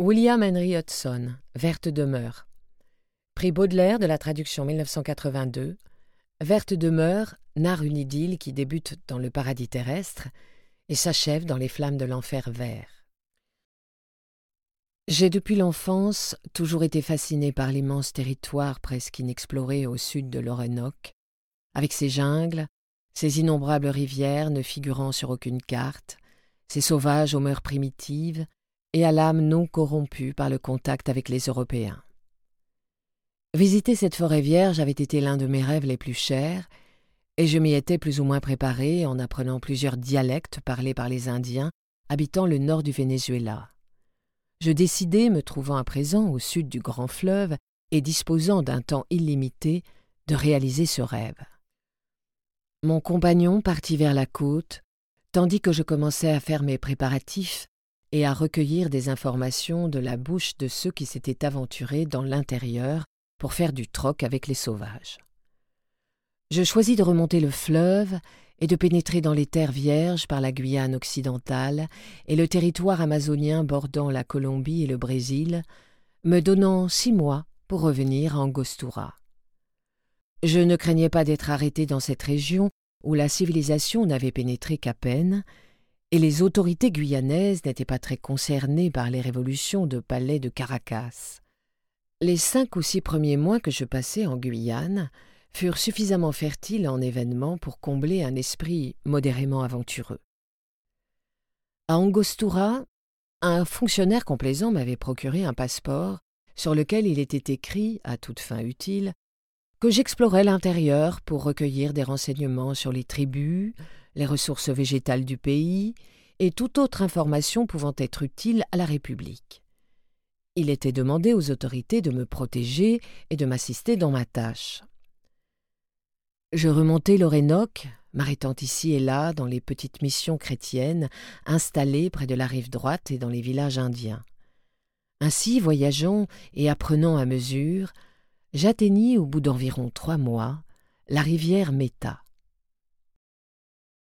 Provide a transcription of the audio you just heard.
William Henry Hudson, Verte demeure. Prix Baudelaire de la traduction 1982. Verte demeure narre une idylle qui débute dans le paradis terrestre et s'achève dans les flammes de l'enfer vert. J'ai depuis l'enfance toujours été fasciné par l'immense territoire presque inexploré au sud de l'Orénoque, avec ses jungles, ses innombrables rivières ne figurant sur aucune carte, ses sauvages aux mœurs primitives, et à l'âme non corrompue par le contact avec les Européens. Visiter cette forêt vierge avait été l'un de mes rêves les plus chers, et je m'y étais plus ou moins préparé en apprenant plusieurs dialectes parlés par les Indiens habitant le nord du Venezuela. Je décidai, me trouvant à présent au sud du grand fleuve et disposant d'un temps illimité, de réaliser ce rêve. Mon compagnon partit vers la côte, tandis que je commençais à faire mes préparatifs et à recueillir des informations de la bouche de ceux qui s'étaient aventurés dans l'intérieur pour faire du troc avec les sauvages. Je choisis de remonter le fleuve et de pénétrer dans les terres vierges par la Guyane occidentale et le territoire amazonien bordant la Colombie et le Brésil, me donnant six mois pour revenir à Angostura. Je ne craignais pas d'être arrêté dans cette région où la civilisation n'avait pénétré qu'à peine, et les autorités guyanaises n'étaient pas très concernées par les révolutions de palais de Caracas. Les cinq ou six premiers mois que je passai en Guyane furent suffisamment fertiles en événements pour combler un esprit modérément aventureux. À Angostura, un fonctionnaire complaisant m'avait procuré un passeport sur lequel il était écrit, à toute fin utile, que j'explorais l'intérieur pour recueillir des renseignements sur les tribus, les ressources végétales du pays et toute autre information pouvant être utile à la République. Il était demandé aux autorités de me protéger et de m'assister dans ma tâche. Je remontai l'Orénoque, m'arrêtant ici et là dans les petites missions chrétiennes installées près de la rive droite et dans les villages indiens. Ainsi, voyageant et apprenant à mesure, j'atteignis au bout d'environ trois mois la rivière Meta.